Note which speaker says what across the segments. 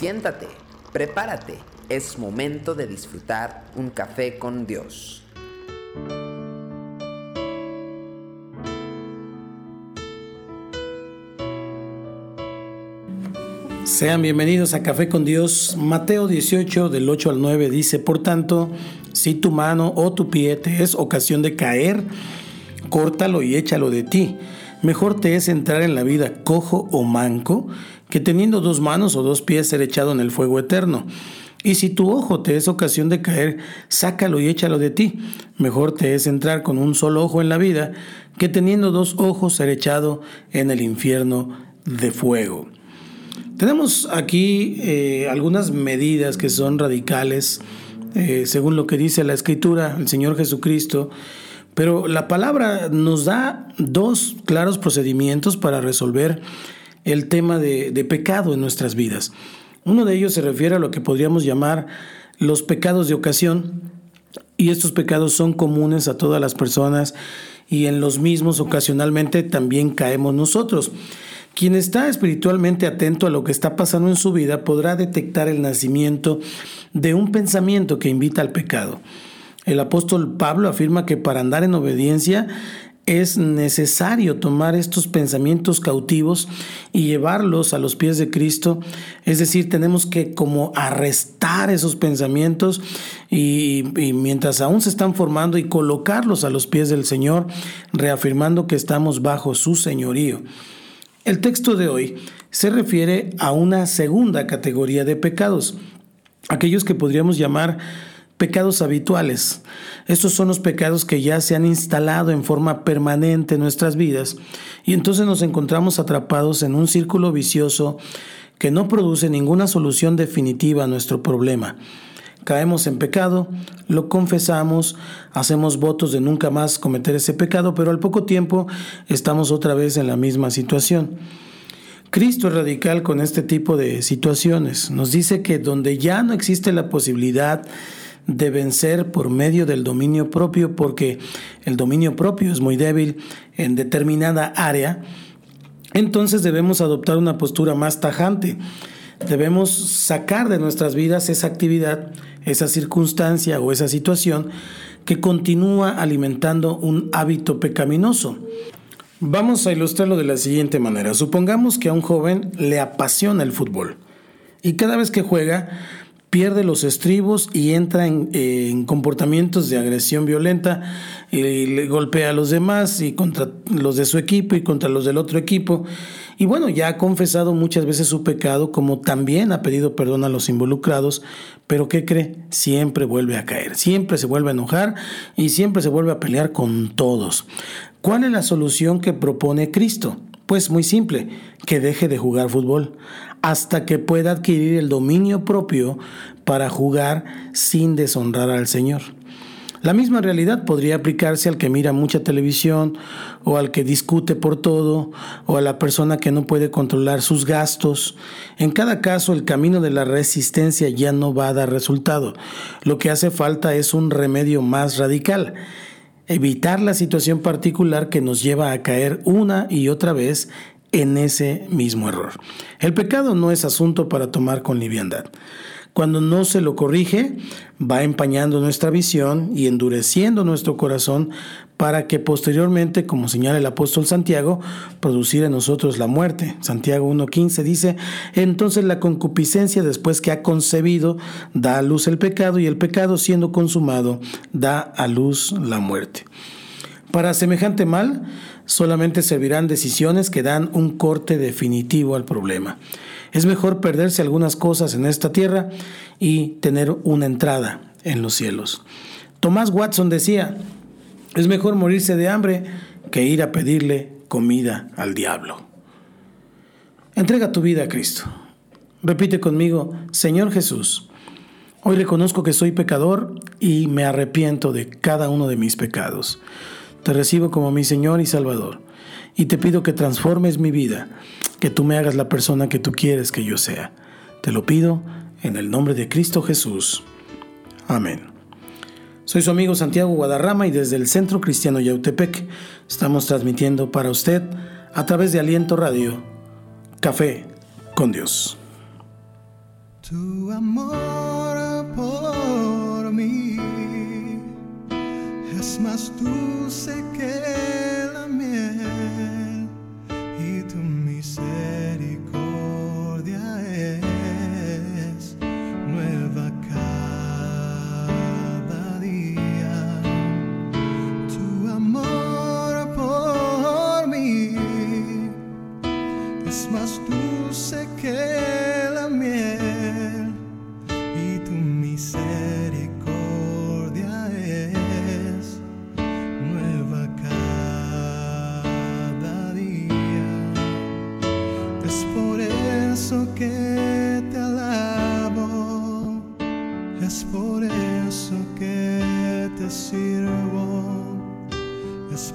Speaker 1: Siéntate, prepárate, es momento de disfrutar un café con Dios.
Speaker 2: Sean bienvenidos a Café con Dios. Mateo 18 del 8 al 9 dice, por tanto, si tu mano o tu pie te es ocasión de caer, córtalo y échalo de ti. Mejor te es entrar en la vida cojo o manco que teniendo dos manos o dos pies ser echado en el fuego eterno. Y si tu ojo te es ocasión de caer, sácalo y échalo de ti. Mejor te es entrar con un solo ojo en la vida que teniendo dos ojos ser echado en el infierno de fuego. Tenemos aquí eh, algunas medidas que son radicales, eh, según lo que dice la Escritura, el Señor Jesucristo, pero la palabra nos da dos claros procedimientos para resolver el tema de, pecado en nuestras vidas. Uno de ellos se refiere a lo que podríamos llamar los pecados de ocasión, y estos pecados son comunes a todas las personas y en los mismos ocasionalmente también caemos nosotros. Quien está espiritualmente atento a lo que está pasando en su vida podrá detectar el nacimiento de un pensamiento que invita al pecado. El apóstol Pablo afirma que para andar en obediencia es necesario tomar estos pensamientos cautivos y llevarlos a los pies de Cristo. Es decir, tenemos que como arrestar esos pensamientos y, mientras aún se están formando y colocarlos a los pies del Señor, reafirmando que estamos bajo su señorío. El texto de hoy se refiere a una segunda categoría de pecados, aquellos que podríamos llamar pecados habituales. Estos son los pecados que ya se han instalado en forma permanente en nuestras vidas y entonces nos encontramos atrapados en un círculo vicioso que no produce ninguna solución definitiva a nuestro problema. Caemos en pecado, lo confesamos, hacemos votos de nunca más cometer ese pecado, pero al poco tiempo estamos otra vez en la misma situación. Cristo es radical con este tipo de situaciones. Nos dice que donde ya no existe la posibilidad de vencer por medio del dominio propio, porque el dominio propio es muy débil en determinada área, entonces debemos adoptar una postura más tajante. Debemos sacar de nuestras vidas esa actividad, esa circunstancia o esa situación que continúa alimentando un hábito pecaminoso. Vamos a ilustrarlo de la siguiente manera. Supongamos que a un joven le apasiona el fútbol y cada vez que juega pierde los estribos y entra en, comportamientos de agresión violenta le golpea a los demás y contra los de su equipo y contra los del otro equipo. Y bueno, ya ha confesado muchas veces su pecado, como también ha pedido perdón a los involucrados, pero ¿qué cree? Siempre vuelve a caer, siempre se vuelve a enojar y siempre se vuelve a pelear con todos. ¿Cuál es la solución que propone Cristo? Pues muy simple, que deje de jugar fútbol hasta que pueda adquirir el dominio propio para jugar sin deshonrar al Señor. La misma realidad podría aplicarse al que mira mucha televisión o al que discute por todo o a la persona que no puede controlar sus gastos. En cada caso el camino de la resistencia ya no va a dar resultado. Lo que hace falta es un remedio más radical. Evitar la situación particular que nos lleva a caer una y otra vez en ese mismo error. El pecado no es asunto para tomar con liviandad. Cuando no se lo corrige, va empañando nuestra visión y endureciendo nuestro corazón para que posteriormente, como señala el apóstol Santiago, producir en nosotros la muerte. Santiago 1.15 dice, entonces la concupiscencia después que ha concebido da a luz el pecado y el pecado siendo consumado da a luz la muerte. Para semejante mal, solamente servirán decisiones que dan un corte definitivo al problema. Es mejor perderse algunas cosas en esta tierra y tener una entrada en los cielos. Tomás Watson decía, es mejor morirse de hambre que ir a pedirle comida al diablo. Entrega tu vida a Cristo. Repite conmigo, Señor Jesús, hoy reconozco que soy pecador y me arrepiento de cada uno de mis pecados. Te recibo como mi Señor y Salvador y te pido que transformes mi vida, que tú me hagas la persona que tú quieres que yo sea. Te lo pido en el nombre de Cristo Jesús. Amén. Soy su amigo Santiago Guadarrama y desde el Centro Cristiano Yautepec estamos transmitiendo para usted a través de Aliento Radio, Café con Dios.
Speaker 3: Tu amor por mí es más dulce que la miel y tu misericordia es más dulce que la miel y tu misericordia es nueva cada día. Es por eso que te alabo, es por eso que te sirvo, es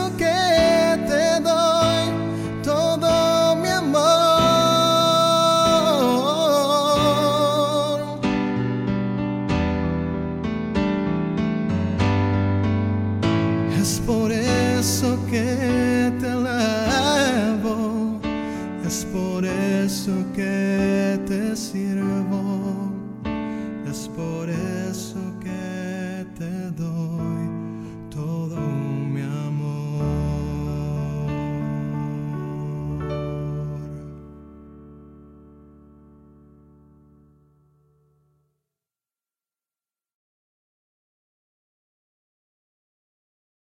Speaker 3: eso que te eso